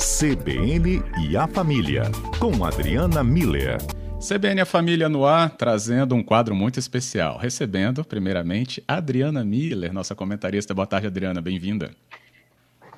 CBN e a Família, com Adriana Miller. CBN a Família no ar, trazendo um quadro muito especial. Recebendo, primeiramente, Adriana Miller, nossa comentarista. Boa tarde, Adriana, bem-vinda.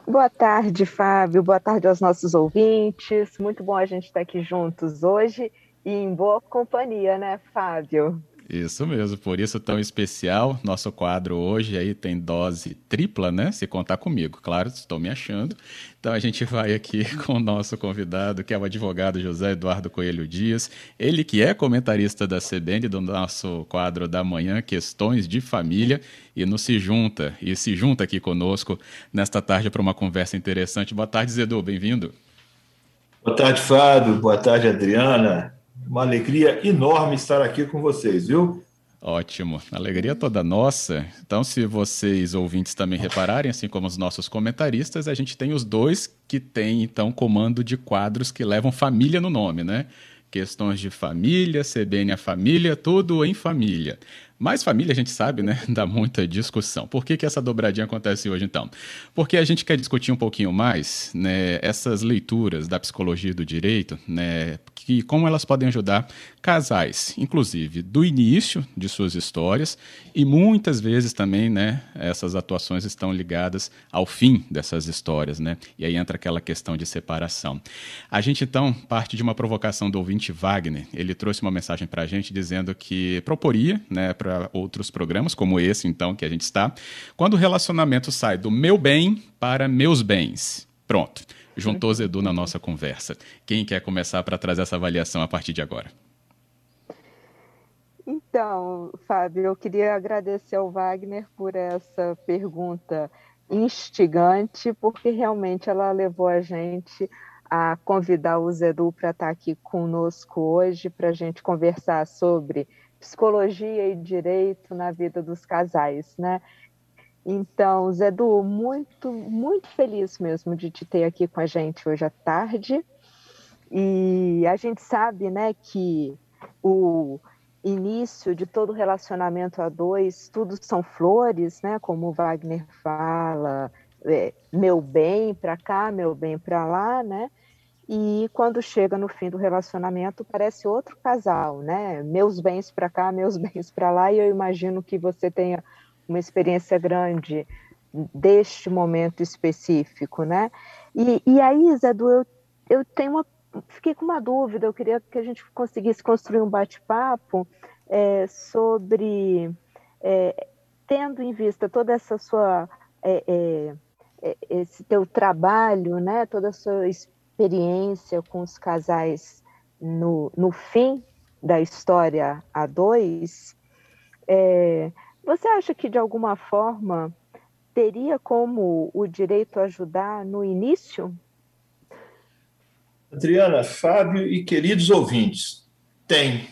Boa tarde, Fábio. Boa tarde aos nossos ouvintes. Muito bom a gente estar aqui juntos hoje e em boa companhia, né, Fábio? Isso mesmo, por isso tão especial. Nosso quadro hoje aí tem dose tripla, né? Se contar comigo, claro, estou me achando. Então a gente vai aqui com o nosso convidado, que é o advogado José Eduardo Coelho Dias. Ele que é comentarista da CBN do nosso quadro da manhã, Questões de Família, e nos se junta e se junta aqui conosco nesta tarde para uma conversa interessante. Boa tarde, Zedu, bem-vindo. Boa tarde, Fábio. Boa tarde, Adriana. Uma alegria enorme estar aqui com vocês, viu? Ótimo, alegria toda nossa. Então, se vocês ouvintes também repararem, assim como os nossos comentaristas, a gente tem os dois que têm então comando de quadros que levam família no nome, né? Questões de família, CBN a família, tudo em família. Mas família, a gente sabe, né? Dá muita discussão. Por que, que essa dobradinha acontece hoje, então? Porque a gente quer discutir um pouquinho mais né, essas leituras da psicologia e do direito, né? Que, como elas podem ajudar casais, inclusive do início de suas histórias, e muitas vezes também, né? Essas atuações estão ligadas ao fim dessas histórias, né? E aí entra aquela questão de separação. A gente, então, parte de uma provocação do ouvinte Wagner. Ele trouxe uma mensagem para a gente dizendo que proporia, né? Pra para outros programas, como esse, então, que a gente está, quando o relacionamento sai do meu bem para meus bens. Pronto. Juntou Zedu na nossa conversa. Quem quer começar para trazer essa avaliação a partir de agora? Então, Fábio, eu queria agradecer ao Wagner por essa pergunta instigante, porque realmente ela levou a gente a convidar o Zedu para estar aqui conosco hoje, para a gente conversar sobre psicologia e direito na vida dos casais, né? Então, Zedu, muito, muito feliz mesmo de te ter aqui com a gente hoje à tarde. E a gente sabe, né, que o início de todo relacionamento a dois, tudo são flores, né, como Wagner fala, é, meu bem para cá, meu bem para lá, né? E quando chega no fim do relacionamento, parece outro casal, né? Meus bens para cá, meus bens para lá, e eu imagino que você tenha uma experiência grande deste momento específico, né? E, e aí, Zé Du, eu, eu tenho uma, fiquei com uma dúvida, eu queria que a gente conseguisse construir um bate-papo é, sobre, é, tendo em vista toda essa sua, é, é, é esse teu trabalho, né? Toda a sua experiência, com os casais no, no fim da história a dois, é, você acha que de alguma forma teria como o direito ajudar no início? Adriana, Fábio e queridos ouvintes, tem.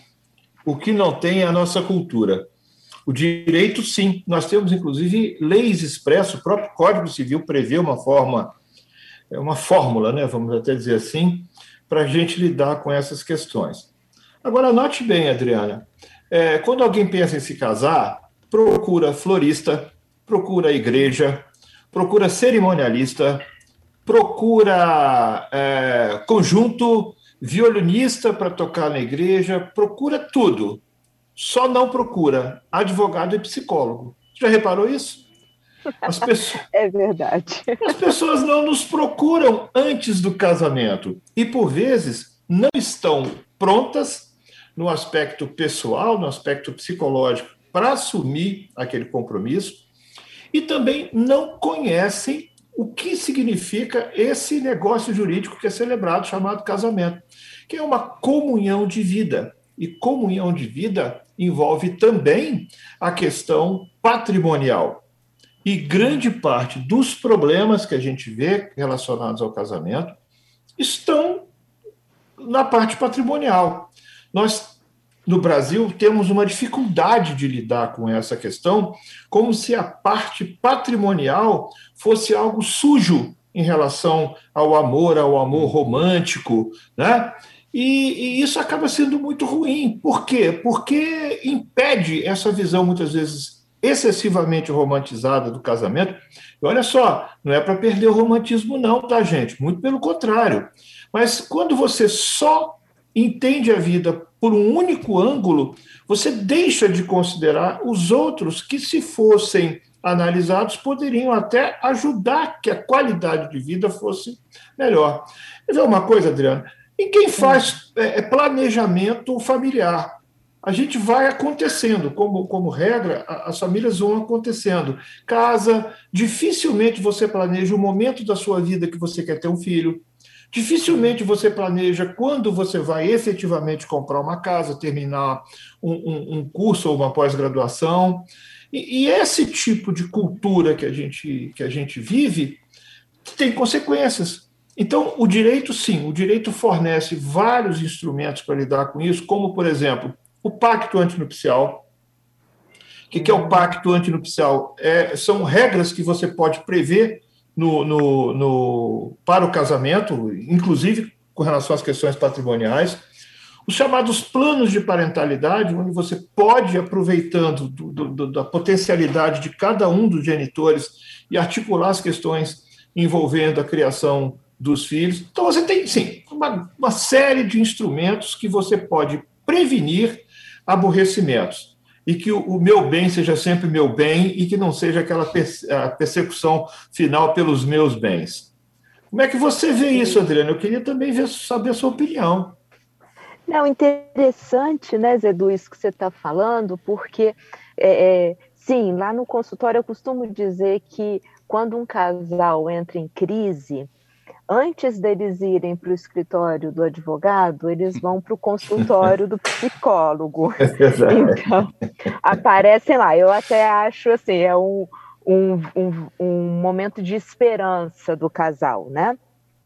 O que não tem é a nossa cultura. O direito, sim. Nós temos, inclusive, leis expressas, o próprio Código Civil prevê uma forma é uma fórmula, né, vamos até dizer assim, para a gente lidar com essas questões. Agora, note bem, Adriana, é, quando alguém pensa em se casar, procura florista, procura igreja, procura cerimonialista, procura é, conjunto violinista para tocar na igreja, procura tudo. Só não procura advogado e psicólogo. Já reparou isso? As pessoas, é verdade. As pessoas não nos procuram antes do casamento e, por vezes, não estão prontas no aspecto pessoal, no aspecto psicológico, para assumir aquele compromisso e também não conhecem o que significa esse negócio jurídico que é celebrado, chamado casamento, que é uma comunhão de vida. E comunhão de vida envolve também a questão patrimonial. E grande parte dos problemas que a gente vê relacionados ao casamento estão na parte patrimonial. Nós, no Brasil, temos uma dificuldade de lidar com essa questão, como se a parte patrimonial fosse algo sujo em relação ao amor, ao amor romântico, né? E, e, isso acaba sendo muito ruim. Por quê? Porque impede essa visão, muitas vezes, excessivamente romantizada do casamento. E olha só, não é para perder o romantismo, não, tá, gente? Muito pelo contrário. Mas quando você só entende a vida por um único ângulo, você deixa de considerar os outros que, se fossem analisados, poderiam até ajudar que a qualidade de vida fosse melhor. Quer ver uma coisa, Adriana? E quem faz é, é planejamento familiar? A gente vai acontecendo, como, como regra, as famílias vão acontecendo. Casa, dificilmente você planeja o momento da sua vida que você quer ter um filho. Dificilmente você planeja quando você vai efetivamente comprar uma casa, terminar um, um, um curso ou uma pós-graduação. E, e, esse tipo de cultura que a gente, que a gente vive tem consequências. Então, o direito, sim, o direito fornece vários instrumentos para lidar com isso, como, por exemplo, o pacto antinupcial. O que, que é o pacto antinupcial? É, são regras que você pode prever no, no, no, para o casamento, inclusive com relação às questões patrimoniais. Os chamados planos de parentalidade, onde você pode, aproveitando do, do, da potencialidade de cada um dos genitores e articular as questões envolvendo a criação dos filhos. Então, você tem, sim, uma, uma série de instrumentos que você pode prevenir aborrecimentos. E que o, meu bem seja sempre meu bem e que não seja aquela persecução final pelos meus bens. Como é que você vê isso, Adriana? Eu queria também ver, saber a sua opinião. Não, interessante, né, Zedu, isso que você está falando, porque, é, é, sim, lá no consultório eu costumo dizer que quando um casal entra em crise, antes deles irem para o escritório do advogado, eles vão para o consultório do psicólogo. É então, aparecem lá. Eu até acho assim, é um, um, um, um momento de esperança do casal, né?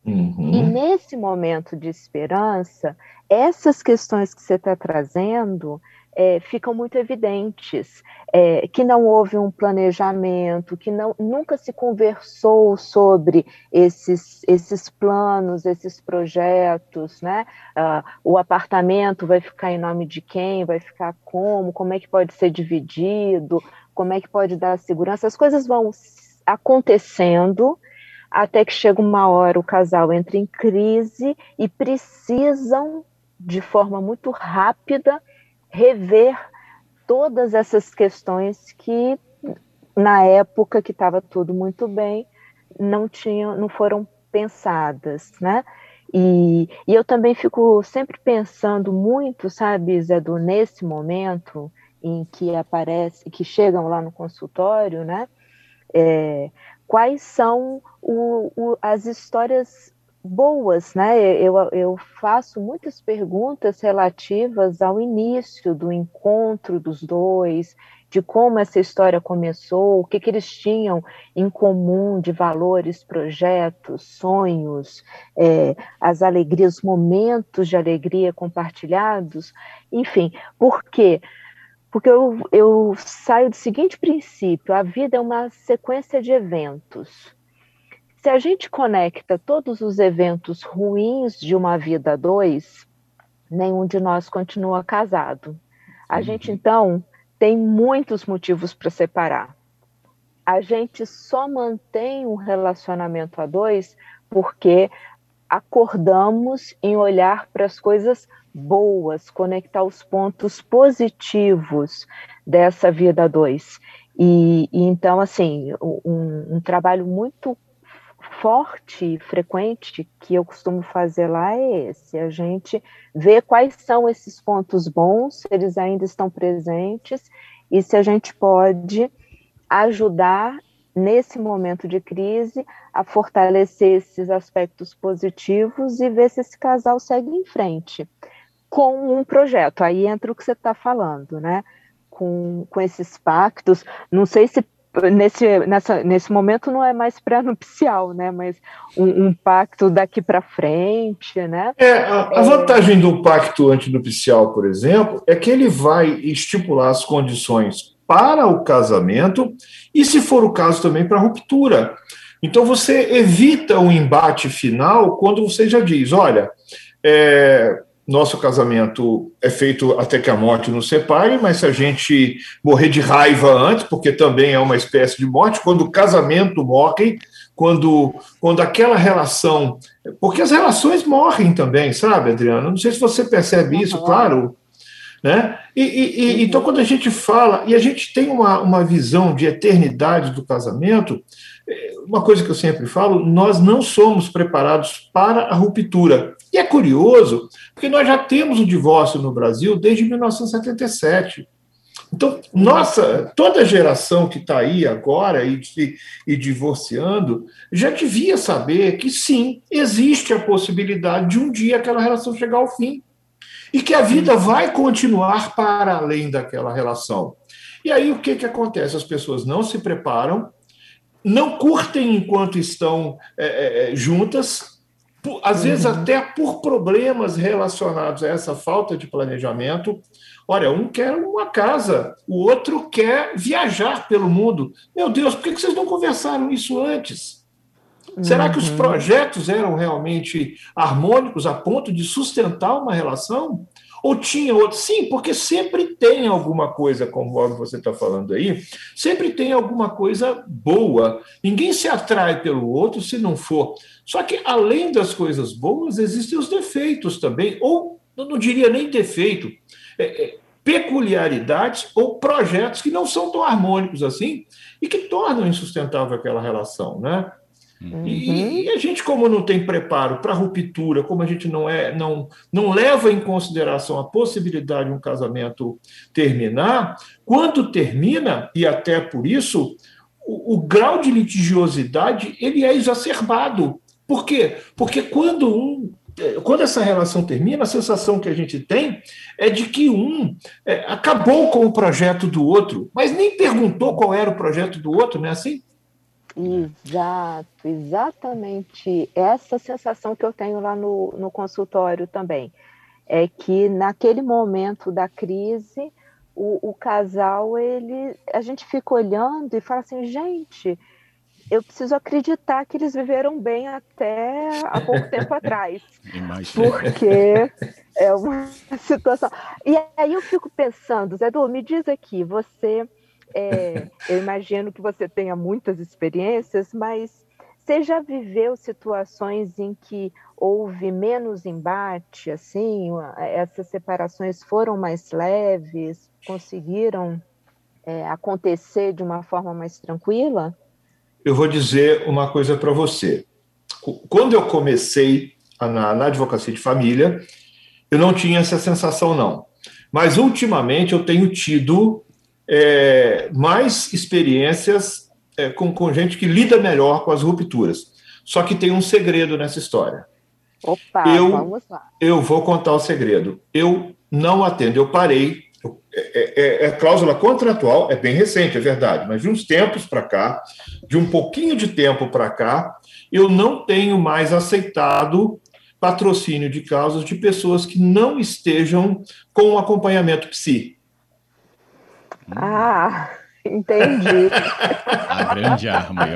Uhum. E nesse momento de esperança, essas questões que você está trazendo, é, ficam muito evidentes, é, que não houve um planejamento, que não, nunca se conversou sobre esses, esses planos, esses projetos, né? Uh, o apartamento vai ficar em nome de quem, vai ficar como, como é que pode ser dividido, como é que pode dar segurança, as coisas vão acontecendo até que chega uma hora o casal entra em crise e precisam de forma muito rápida rever todas essas questões que na época que estava tudo muito bem não tinham, não foram pensadas, né? E, e, eu também fico sempre pensando muito, sabe, Zé, do nesse momento em que aparece, que chegam lá no consultório, né? É, quais são o, o, as histórias boas, né? Eu, eu faço muitas perguntas relativas ao início do encontro dos dois, de como essa história começou, o que, que eles tinham em comum de valores, projetos, sonhos, é, as alegrias, momentos de alegria compartilhados, enfim, por quê? Porque eu, eu saio do seguinte princípio: a vida é uma sequência de eventos se a gente conecta todos os eventos ruins de uma vida a dois, nenhum de nós continua casado. A gente, então, tem muitos motivos para separar. A gente só mantém um relacionamento a dois porque acordamos em olhar para as coisas boas, conectar os pontos positivos dessa vida a dois. E, e então, assim, um, um trabalho muito forte e frequente que eu costumo fazer lá é esse: a gente vê quais são esses pontos bons, se eles ainda estão presentes, e se a gente pode ajudar nesse momento de crise a fortalecer esses aspectos positivos e ver se esse casal segue em frente com um projeto. Aí entra o que você está falando, né? Com, com esses pactos. Não sei se nesse, nessa, nesse momento não é mais pré-nupcial, né? Mas um, um pacto daqui para frente, né? É, a, a vantagem do pacto antinupcial, por exemplo, é que ele vai estipular as condições para o casamento e, se for o caso, também para a ruptura. Então você evita o um embate final quando você já diz, olha, é, nosso casamento é feito até que a morte nos separe, mas se a gente morrer de raiva antes, porque também é uma espécie de morte, quando o casamento morre, quando, quando aquela relação. Porque as relações morrem também, sabe, Adriana? Não sei se você percebe isso, claro. Né? E, e, e, então, quando a gente fala, e a gente tem uma, uma visão de eternidade do casamento, uma coisa que eu sempre falo, nós não somos preparados para a ruptura. E é curioso, porque nós já temos o divórcio no Brasil desde 1977. Então, nossa, toda geração que está aí agora e, e, divorciando já devia saber que sim, existe a possibilidade de um dia aquela relação chegar ao fim e que a vida vai continuar para além daquela relação. E aí o que, que acontece? As pessoas não se preparam, não curtem enquanto estão é, é, juntas, às uhum. vezes até por problemas relacionados a essa falta de planejamento. Olha, um quer uma casa, o outro quer viajar pelo mundo. Meu Deus, por que vocês não conversaram isso antes? Será que os uhum. projetos eram realmente harmônicos a ponto de sustentar uma relação? Ou tinha outro? Sim, porque sempre tem alguma coisa, conforme você está falando aí, sempre tem alguma coisa boa. Ninguém se atrai pelo outro se não for. Só que, além das coisas boas, existem os defeitos também, ou eu não diria nem defeito, é, é, peculiaridades ou projetos que não são tão harmônicos assim e que tornam insustentável aquela relação, né? Uhum. E, e, a gente, como não tem preparo para ruptura, como a gente não é, não, não leva em consideração a possibilidade de um casamento terminar, quando termina, e até por isso, o, o grau de litigiosidade ele é exacerbado. Por quê? Porque quando um quando essa relação termina, a sensação que a gente tem é de que um é, acabou com o projeto do outro, mas nem perguntou qual era o projeto do outro, não é assim? Exato, exatamente essa sensação que eu tenho lá no, no consultório também. É que naquele momento da crise, o, o casal, ele, a gente fica olhando e fala assim, gente, eu preciso acreditar que eles viveram bem até há pouco tempo atrás. Porque é uma situação. E aí eu fico pensando, Zé Du, me diz aqui, você é, eu imagino que você tenha muitas experiências, mas você já viveu situações em que houve menos embate, assim, essas separações foram mais leves, conseguiram é, acontecer de uma forma mais tranquila? Eu vou dizer uma coisa para você. Quando eu comecei na, na advocacia de família, eu não tinha essa sensação, não. Mas ultimamente eu tenho tido é, mais experiências é, com, com gente que lida melhor com as rupturas. Só que tem um segredo nessa história. Opa, eu, vamos lá. Eu vou contar o segredo. Eu não atendo, eu parei. É, é, é, cláusula contratual, é bem recente, é verdade, mas de uns tempos para cá, de um pouquinho de tempo para cá, eu não tenho mais aceitado patrocínio de causas de pessoas que não estejam com acompanhamento psi. Ah, entendi. A grande arma.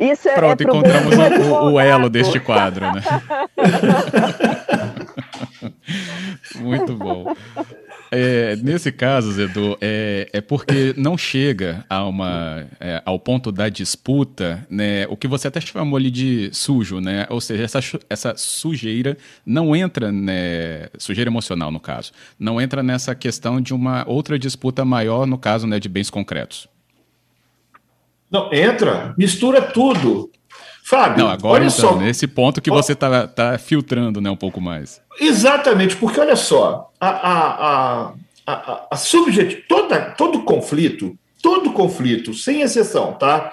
Isso é, Pronto, é encontramos o, o, elo deste quadro, né? Muito bom. É, nesse caso, Zedu, é, é porque não chega a uma, é, ao ponto da disputa, né, o que você até chamou ali de sujo, né? Ou seja, essa, essa sujeira não entra, né, sujeira emocional no caso, não entra nessa questão de uma outra disputa maior, no caso né, de bens concretos. Não, entra, mistura tudo. Fábio, Não, agora olha então, só. nesse ponto que você está tá filtrando né, um pouco mais. Exatamente, porque olha só, a, a, a, a, a subjet... Toda, todo conflito, todo conflito, sem exceção, tá?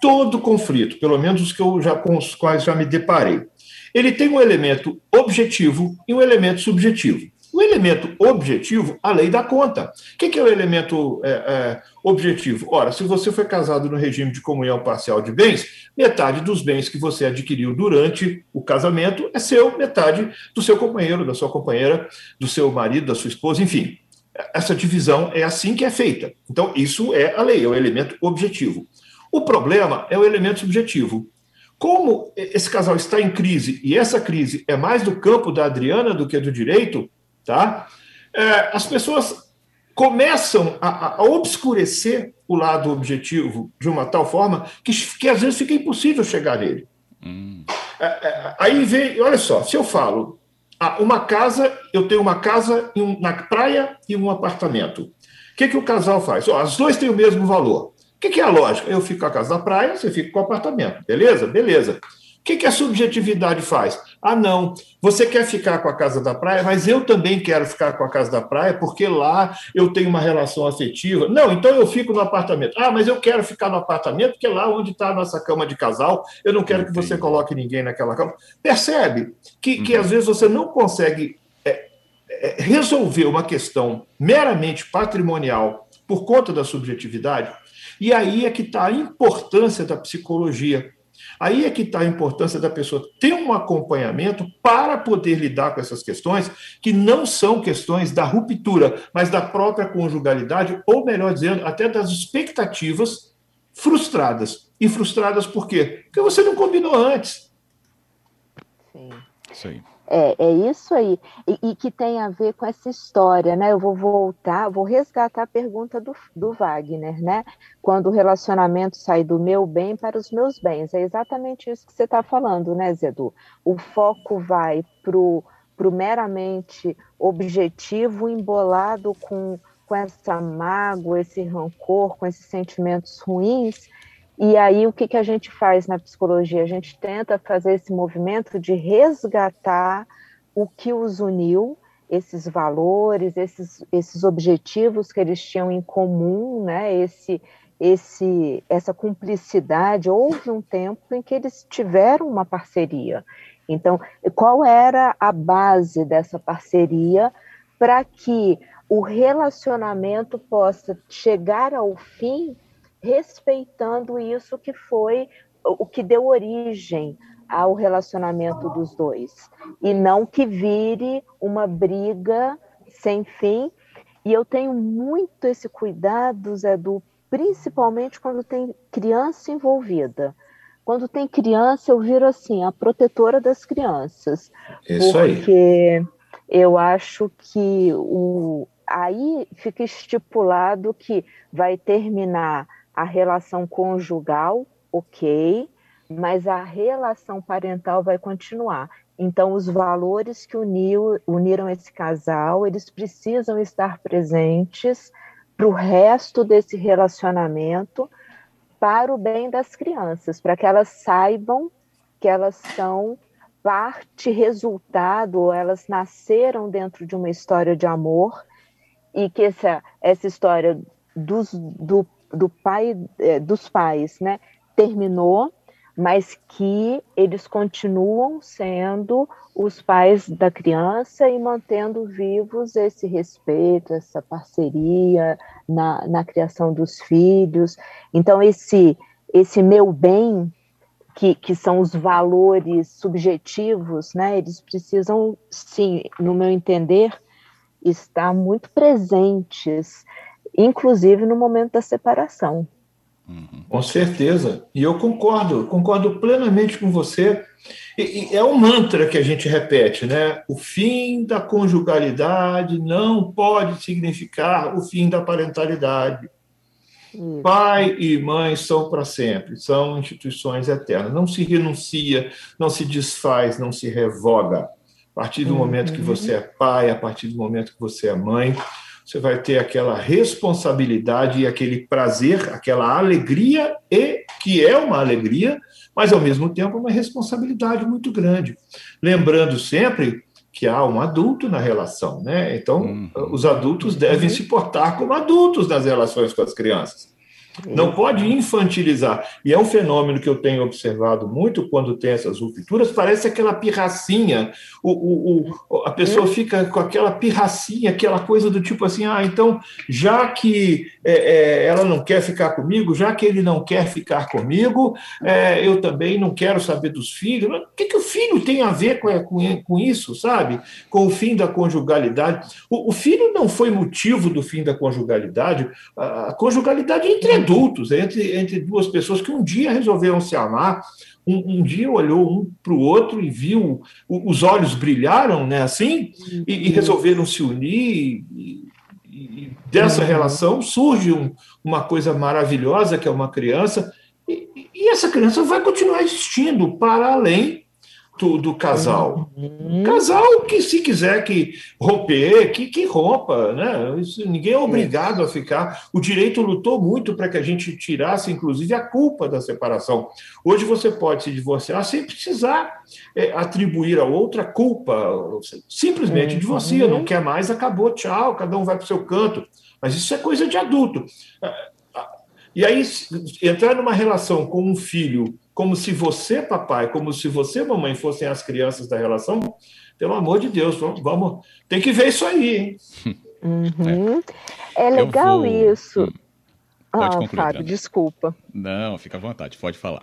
Todo conflito, pelo menos os que eu já, com os quais já me deparei, ele tem um elemento objetivo e um elemento subjetivo. O elemento objetivo, a lei dá conta. O que é o elemento é, é, objetivo? Ora, se você foi casado no regime de comunhão parcial de bens, metade dos bens que você adquiriu durante o casamento é seu, metade do seu companheiro, da sua companheira, do seu marido, da sua esposa, enfim. Essa divisão é assim que é feita. Então, isso é a lei, é o elemento objetivo. O problema é o elemento subjetivo. como esse casal está em crise, e essa crise é mais do campo da Adriana do que do direito, tá? É, as pessoas começam a, a, obscurecer o lado objetivo de uma tal forma que, que às vezes fica impossível chegar nele. Hum. É, é, aí vem, olha só, se eu falo, ah, uma casa, eu tenho uma casa um, na praia e um apartamento. O que, que o casal faz? Oh, as duas têm o mesmo valor que, que é a lógica? Eu fico com a casa da praia, você fica com o apartamento. Beleza? Beleza. O que, que a subjetividade faz? Ah, não, você quer ficar com a casa da praia, mas eu também quero ficar com a casa da praia, porque lá eu tenho uma relação afetiva. Não, então eu fico no apartamento. Ah, mas eu quero ficar no apartamento, porque é lá onde está a nossa cama de casal, eu não quero que você coloque ninguém naquela cama. Percebe que, que às vezes você não consegue é, é, resolver uma questão meramente patrimonial por conta da subjetividade? E aí é que está a importância da psicologia. Aí é que está a importância da pessoa ter um acompanhamento para poder lidar com essas questões, que não são questões da ruptura, mas da própria conjugalidade, ou melhor dizendo, até das expectativas frustradas. E frustradas por quê? Porque você não combinou antes. Sim. Isso aí. É, é isso aí. E, e, que tem a ver com essa história, né? Eu vou voltar, vou resgatar a pergunta do, do Wagner, né? Quando o relacionamento sai do meu bem para os meus bens. É exatamente isso que você está falando, né, Zedu? O foco vai para o meramente objetivo, embolado com, com essa mágoa, esse rancor, com esses sentimentos ruins, e aí, o que, que a gente faz na psicologia? A gente tenta fazer esse movimento de resgatar o que os uniu, esses valores, esses, esses objetivos que eles tinham em comum, né? Esse, esse, essa cumplicidade. Houve um tempo em que eles tiveram uma parceria. Então, qual era a base dessa parceria para que o relacionamento possa chegar ao fim respeitando isso que foi o que deu origem ao relacionamento dos dois e não que vire uma briga sem fim. E eu tenho muito esse cuidado, Zé Du, principalmente quando tem criança envolvida. Quando tem criança, eu viro assim, a protetora das crianças. Isso porque aí. eu acho que o, aí fica estipulado que vai terminar a relação conjugal, ok, mas a relação parental vai continuar. Então, os valores que uniu, uniram esse casal, eles precisam estar presentes para o resto desse relacionamento, para o bem das crianças, para que elas saibam que elas são parte, resultado, elas nasceram dentro de uma história de amor, e que essa, essa história dos, do do pai, é, dos pais, né, terminou, mas que eles continuam sendo os pais da criança e mantendo vivos esse respeito, essa parceria na, na criação dos filhos. Então, esse, esse meu bem, que, que são os valores subjetivos, né, eles precisam, sim, no meu entender, estar muito presentes inclusive no momento da separação. Uhum. Com certeza. E eu concordo, concordo plenamente com você. E, e é um mantra que a gente repete, né? O fim da conjugalidade não pode significar o fim da parentalidade. Isso. Pai e mãe são para sempre, são instituições eternas. Não se renuncia, não se desfaz, não se revoga. A partir do uhum. momento que você é pai, a partir do momento que você é mãe, você vai ter aquela responsabilidade e aquele prazer, aquela alegria, e que é uma alegria, mas ao mesmo tempo uma responsabilidade muito grande. Lembrando sempre que há um adulto na relação, né? Então, uhum. os adultos devem se portar como adultos nas relações com as crianças. Não pode infantilizar. E é um fenômeno que eu tenho observado muito quando tem essas rupturas, parece aquela pirracinha. O, o, o, a pessoa fica com aquela pirracinha, aquela coisa do tipo assim: ah, então, já que é, é, ela não quer ficar comigo, já que ele não quer ficar comigo, é, eu também não quero saber dos filhos. O que, que o filho tem a ver com, com, com isso, sabe? Com o fim da conjugalidade. O, filho não foi motivo do fim da conjugalidade, a, a conjugalidade é adultos, entre, entre duas pessoas que um dia resolveram se amar, um, um dia olhou um para o outro e viu, os olhos brilharam, né, assim, e, e resolveram se unir. E, e dessa uhum. relação surge um, uma coisa maravilhosa que é uma criança, e, e essa criança vai continuar existindo para além do, do casal. Uhum. Casal que, se quiser que romper, que, que rompa, né? Isso, ninguém é obrigado a ficar. O direito lutou muito para que a gente tirasse, inclusive, a culpa da separação. Hoje você pode se divorciar sem precisar é, atribuir a outra culpa. Simplesmente uhum. divorcia, não quer mais, acabou, tchau, cada um vai para o seu canto. Mas isso é coisa de adulto. E aí, entrar numa relação com um filho como se você, papai, como se você, mamãe, fossem as crianças da relação, pelo amor de Deus, vamos, vamos tem que ver isso aí, hein? Uhum. É. é legal vou... isso. Hum. Pode ah, concluir, Fábio, desculpa. Não, fica à vontade, pode falar.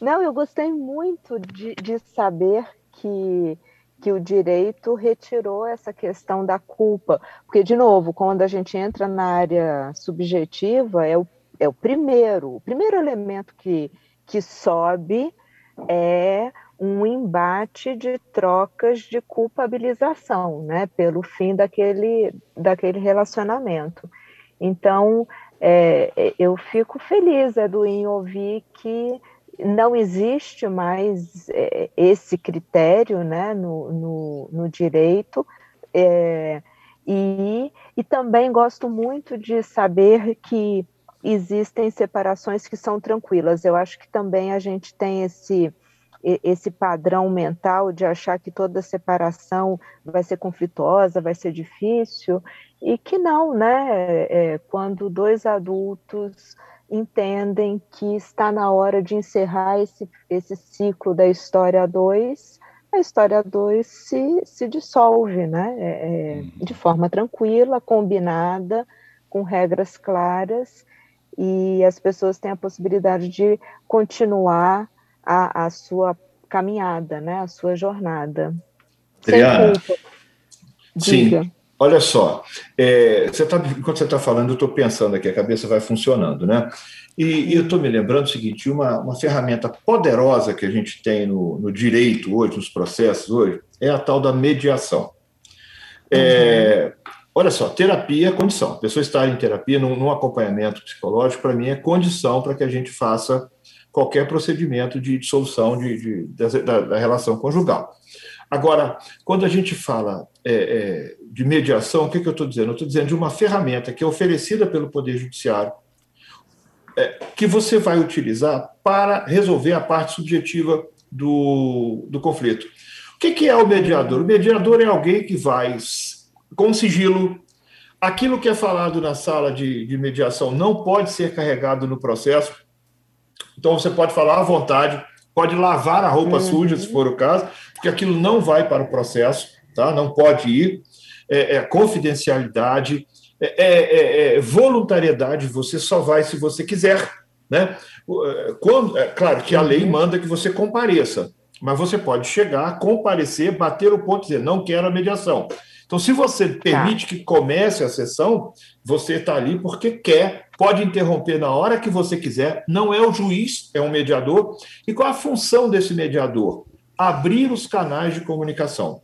Não, eu gostei muito de, de saber que, que o direito retirou essa questão da culpa. Porque, de novo, quando a gente entra na área subjetiva, é o, é o primeiro, o primeiro elemento que, que sobe é um embate de trocas de culpabilização, né, pelo fim daquele, daquele relacionamento. Então, é, eu fico feliz, Edu, em ouvir que não existe mais é, esse critério né, no, no, no direito, é, e, e também gosto muito de saber que existem separações que são tranquilas. Eu acho que também a gente tem esse esse padrão mental de achar que toda separação vai ser conflituosa, vai ser difícil, e que não, né? É, quando dois adultos entendem que está na hora de encerrar esse, esse ciclo da história 2, a história 2 se, se dissolve, né? É, é, uhum. de forma tranquila, combinada, com regras claras, e as pessoas têm a possibilidade de continuar a, a sua caminhada, né, a sua jornada. Adriana, sim, olha só, é, você tá, enquanto você está falando, eu estou pensando aqui, a cabeça vai funcionando, né? E, e eu estou me lembrando o seguinte: uma, uma ferramenta poderosa que a gente tem no, no direito hoje, nos processos hoje, é a tal da mediação. É, uhum. Olha só, terapia é condição. A pessoa estar em terapia, num, num acompanhamento psicológico, para mim, é condição para que a gente faça qualquer procedimento de dissolução de, de, da, da, relação conjugal. Agora, quando a gente fala é, é, de mediação, o que, que eu estou dizendo? Eu estou dizendo de uma ferramenta que é oferecida pelo Poder Judiciário, é, que você vai utilizar para resolver a parte subjetiva do, do conflito. O que, que é o mediador? O mediador é alguém que vai com sigilo. Aquilo que é falado na sala de, de mediação não pode ser carregado no processo. Então você pode falar à vontade, pode lavar a roupa uhum. suja, se for o caso, porque aquilo não vai para o processo, tá? não pode ir. É, é confidencialidade, é, é, é, é voluntariedade, você só vai se você quiser. Né? É, quando, é claro que a lei uhum. manda que você compareça, mas você pode chegar, comparecer, bater o ponto e dizer: não quero a mediação. Então, se você permite tá. que comece a sessão, você está ali porque quer, pode interromper na hora que você quiser, não é o juiz, é um mediador. E qual a função desse mediador? Abrir os canais de comunicação,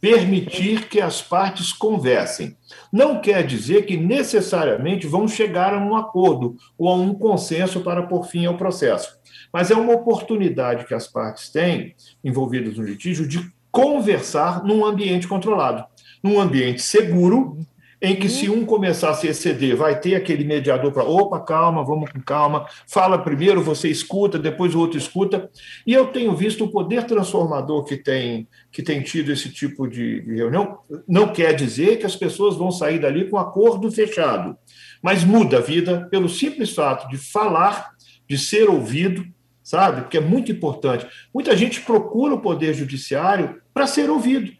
permitir que as partes conversem. Não quer dizer que necessariamente vão chegar a um acordo ou a um consenso para pôr fim ao processo, mas é uma oportunidade que as partes têm, envolvidas no litígio, de conversar num ambiente controlado num ambiente seguro, em que se um começar a se exceder, vai ter aquele mediador para, opa, calma, vamos com calma, fala primeiro, você escuta, depois o outro escuta. E eu tenho visto o poder transformador que tem, que tem tido esse tipo de, de reunião. Não quer dizer que as pessoas vão sair dali com acordo fechado, mas muda a vida pelo simples fato de falar, de ser ouvido, sabe? Porque é muito importante. Muita gente procura o poder judiciário para ser ouvido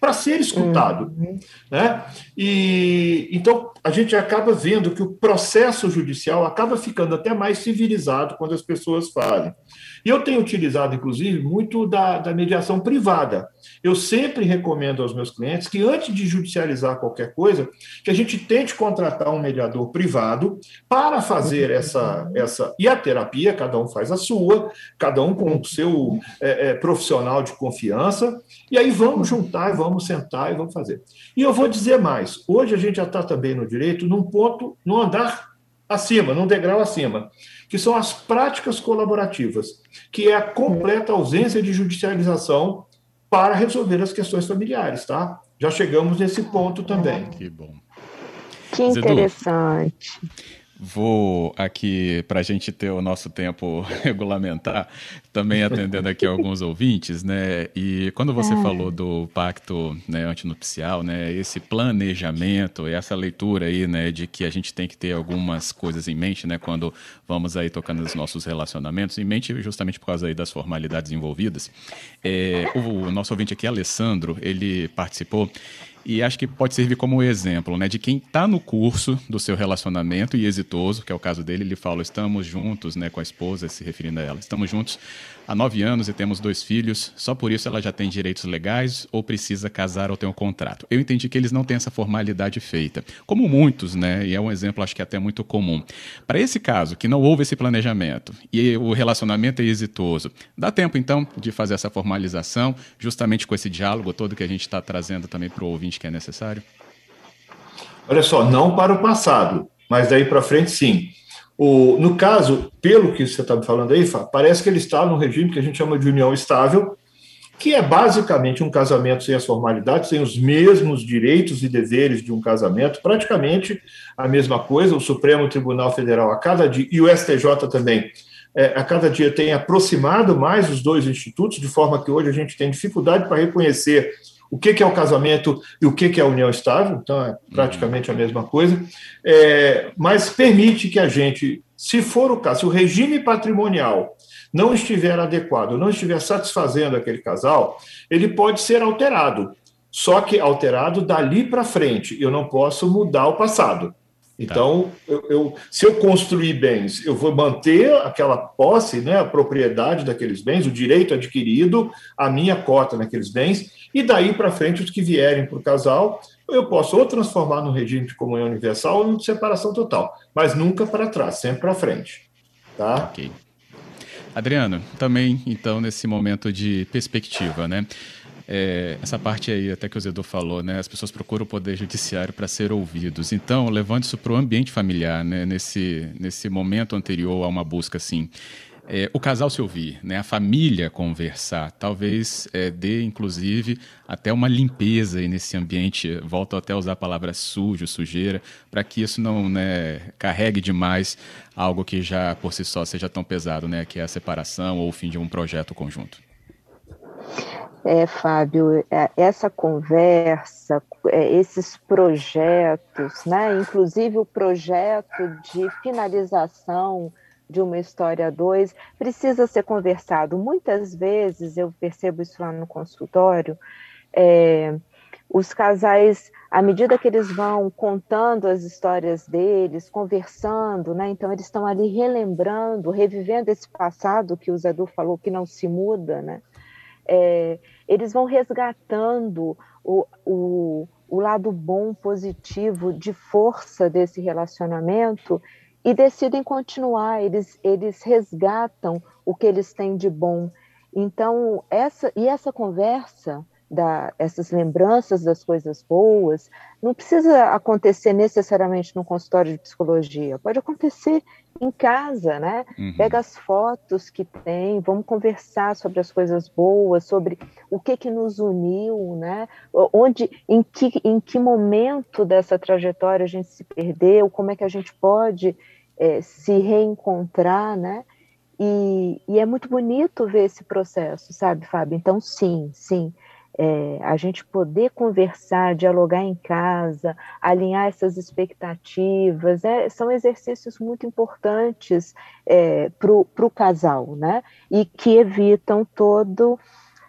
para ser escutado. Uhum. Né? E então a gente acaba vendo que o processo judicial acaba ficando até mais civilizado quando as pessoas falam. E eu tenho utilizado, inclusive, muito da, da mediação privada. Eu sempre recomendo aos meus clientes que, antes de judicializar qualquer coisa, que a gente tente contratar um mediador privado para fazer essa. essa e a terapia, cada um faz a sua, cada um com o seu é, é, profissional de confiança, e aí vamos juntar, vamos sentar e vamos fazer. E eu vou dizer mais: hoje a gente já está também no direito num ponto, num andar acima, num degrau acima, que são as práticas colaborativas, que é a completa ausência de judicialização para resolver as questões familiares, tá? Já chegamos nesse ponto também. Que bom. Que interessante. Vou aqui, para a gente ter o nosso tempo regulamentar, também atendendo aqui alguns ouvintes, né? E quando você é. falou do pacto né, antinupcial, né? Esse planejamento, essa leitura aí, né? De que a gente tem que ter algumas coisas em mente, né? Quando vamos aí tocando nos nossos relacionamentos, em mente justamente por causa aí das formalidades envolvidas. É, o nosso ouvinte aqui, Alessandro, ele participou e acho que pode servir como exemplo, né, de quem está no curso do seu relacionamento e exitoso, que é o caso dele, ele fala, estamos juntos, né, com a esposa, se referindo a ela, estamos juntos há nove anos e temos dois filhos, só por isso ela já tem direitos legais ou precisa casar ou ter um contrato. Eu entendi que eles não têm essa formalidade feita, como muitos, né? E é um exemplo, acho que até muito comum. Para esse caso, que não houve esse planejamento e o relacionamento é exitoso, dá tempo então de fazer essa formalização, justamente com esse diálogo todo que a gente está trazendo também para o ouvinte que é necessário? Olha só, não para o passado, mas daí para frente sim. O, no caso, pelo que você está me falando aí, Fá, parece que ele está num regime que a gente chama de união estável, que é basicamente um casamento sem as formalidades, sem os mesmos direitos e deveres de um casamento, praticamente a mesma coisa. O Supremo Tribunal Federal, a cada dia, e o STJ também, é, a cada dia tem aproximado mais os dois institutos, de forma que hoje a gente tem dificuldade para reconhecer o que, que é o casamento e o que, que é a união estável, então é praticamente a mesma coisa, é, mas permite que a gente, se for o caso, se o regime patrimonial não estiver adequado, não estiver satisfazendo aquele casal, ele pode ser alterado. Só que alterado dali para frente, eu não posso mudar o passado. Então, tá. eu, eu, se eu construir bens, eu vou manter aquela posse, né, a propriedade daqueles bens, o direito adquirido, a minha cota naqueles bens, e daí para frente, os que vierem para o casal, eu posso ou transformar no regime de comunhão universal ou de separação total, mas nunca para trás, sempre para frente. Tá? Ok. Adriano, também, então, nesse momento de perspectiva, né? É, essa parte aí, até que o Zedor falou, né? As pessoas procuram o poder judiciário para ser ouvidos. Então, levando isso para o ambiente familiar, né? Nesse, nesse momento anterior a uma busca assim. É, o casal se ouvir, né? a família conversar, talvez é, dê, inclusive, até uma limpeza nesse ambiente, volto até a usar a palavra sujo, sujeira, para que isso não né, carregue demais algo que já por si só seja tão pesado, né? que é a separação ou o fim de um projeto conjunto. É, Fábio, é, essa conversa, é, esses projetos, né, inclusive o projeto de finalização de uma história 2, precisa ser conversado. Muitas vezes, eu percebo isso lá no consultório, é, os casais, à medida que eles vão contando as histórias deles, conversando, né, então eles estão ali relembrando, revivendo esse passado que o Zé falou que não se muda, né, é, eles vão resgatando o, o, o lado bom, positivo, de força desse relacionamento e decidem continuar, eles, eles resgatam o que eles têm de bom. Então, essa, e essa conversa da, essas lembranças das coisas boas, não precisa acontecer necessariamente no consultório de psicologia, pode acontecer em casa, né? Uhum. Pega as fotos que tem, vamos conversar sobre as coisas boas, sobre o que que nos uniu, né? Onde, em que, em que momento dessa trajetória a gente se perdeu, como é que a gente pode é, se reencontrar, né? E, e é muito bonito ver esse processo, sabe, Fábio? Então, sim, sim é, a gente poder conversar, dialogar em casa, alinhar essas expectativas, é, são exercícios muito importantes é, para o casal, né? E que evitam todo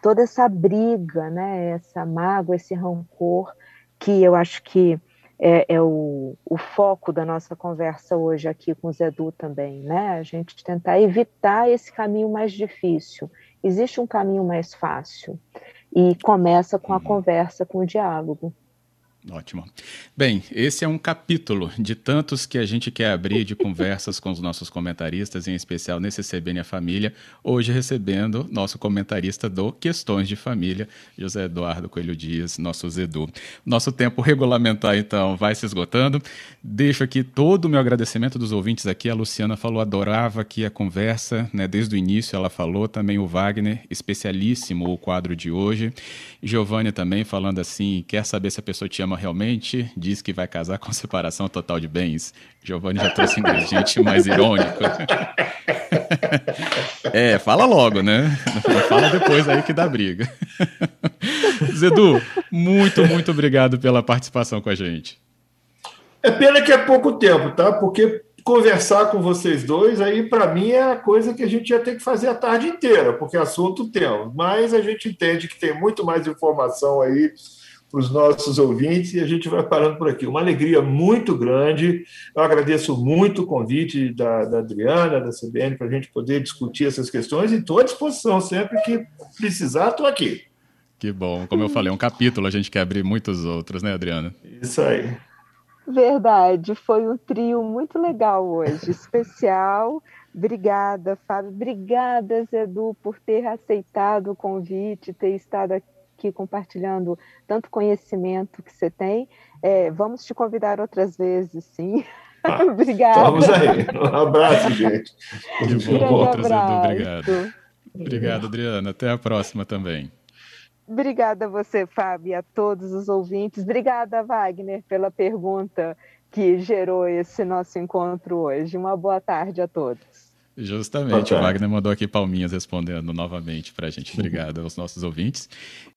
toda essa briga, né, essa mágoa, esse rancor, que eu acho que é, é o, o, foco da nossa conversa hoje aqui com o Zedu também, né? A gente tentar evitar esse caminho mais difícil. Existe um caminho mais fácil e começa com a uhum. conversa, com o diálogo. Ótimo. Bem, esse é um capítulo de tantos que a gente quer abrir de conversas com os nossos comentaristas, em especial nesse CBN a Família, hoje recebendo nosso comentarista do Questões de Família, José Eduardo Coelho Dias, nosso Zedu. Nosso tempo regulamentar, então, vai se esgotando. Deixo aqui todo o meu agradecimento dos ouvintes aqui. A Luciana falou, adorava aqui a conversa, né? Desde o início ela falou, também o Wagner, especialíssimo o quadro de hoje. Giovanni também falando assim, quer saber se a pessoa te ama realmente diz que vai casar com separação total de bens. Giovanni já trouxe ingrediente mais irônico. é, fala logo, né? Fala depois aí que dá briga. Zedu, muito, muito obrigado pela participação com a gente. É pena que é pouco tempo, tá? Porque conversar com vocês dois aí para mim é a coisa que a gente ia ter que fazer a tarde inteira, porque assunto temos. Mas a gente entende que tem muito mais informação aí os nossos ouvintes e a gente vai parando por aqui. Uma alegria muito grande. Eu agradeço muito o convite da, da Adriana, da CBN, para a gente poder discutir essas questões e estou à disposição. Sempre que precisar, estou aqui. Que bom. Como eu falei, um capítulo, a gente quer abrir muitos outros, né, Adriana? Isso aí. Verdade, foi um trio muito legal hoje, especial. Obrigada, Fábio. Obrigada, Zedu, por ter aceitado o convite, ter estado aqui aqui compartilhando tanto conhecimento que você tem. É, vamos te convidar outras vezes, sim. Ah, Obrigada. Vamos aí. Um abraço, gente. De bom, obrigado. Obrigado, Adriana. Até a próxima também. Obrigada a você, Fábio, e a todos os ouvintes. Obrigada, Wagner, pela pergunta que gerou esse nosso encontro hoje. Uma boa tarde a todos. Justamente, o Wagner mandou aqui palminhas respondendo novamente para a gente. Obrigado aos nossos ouvintes.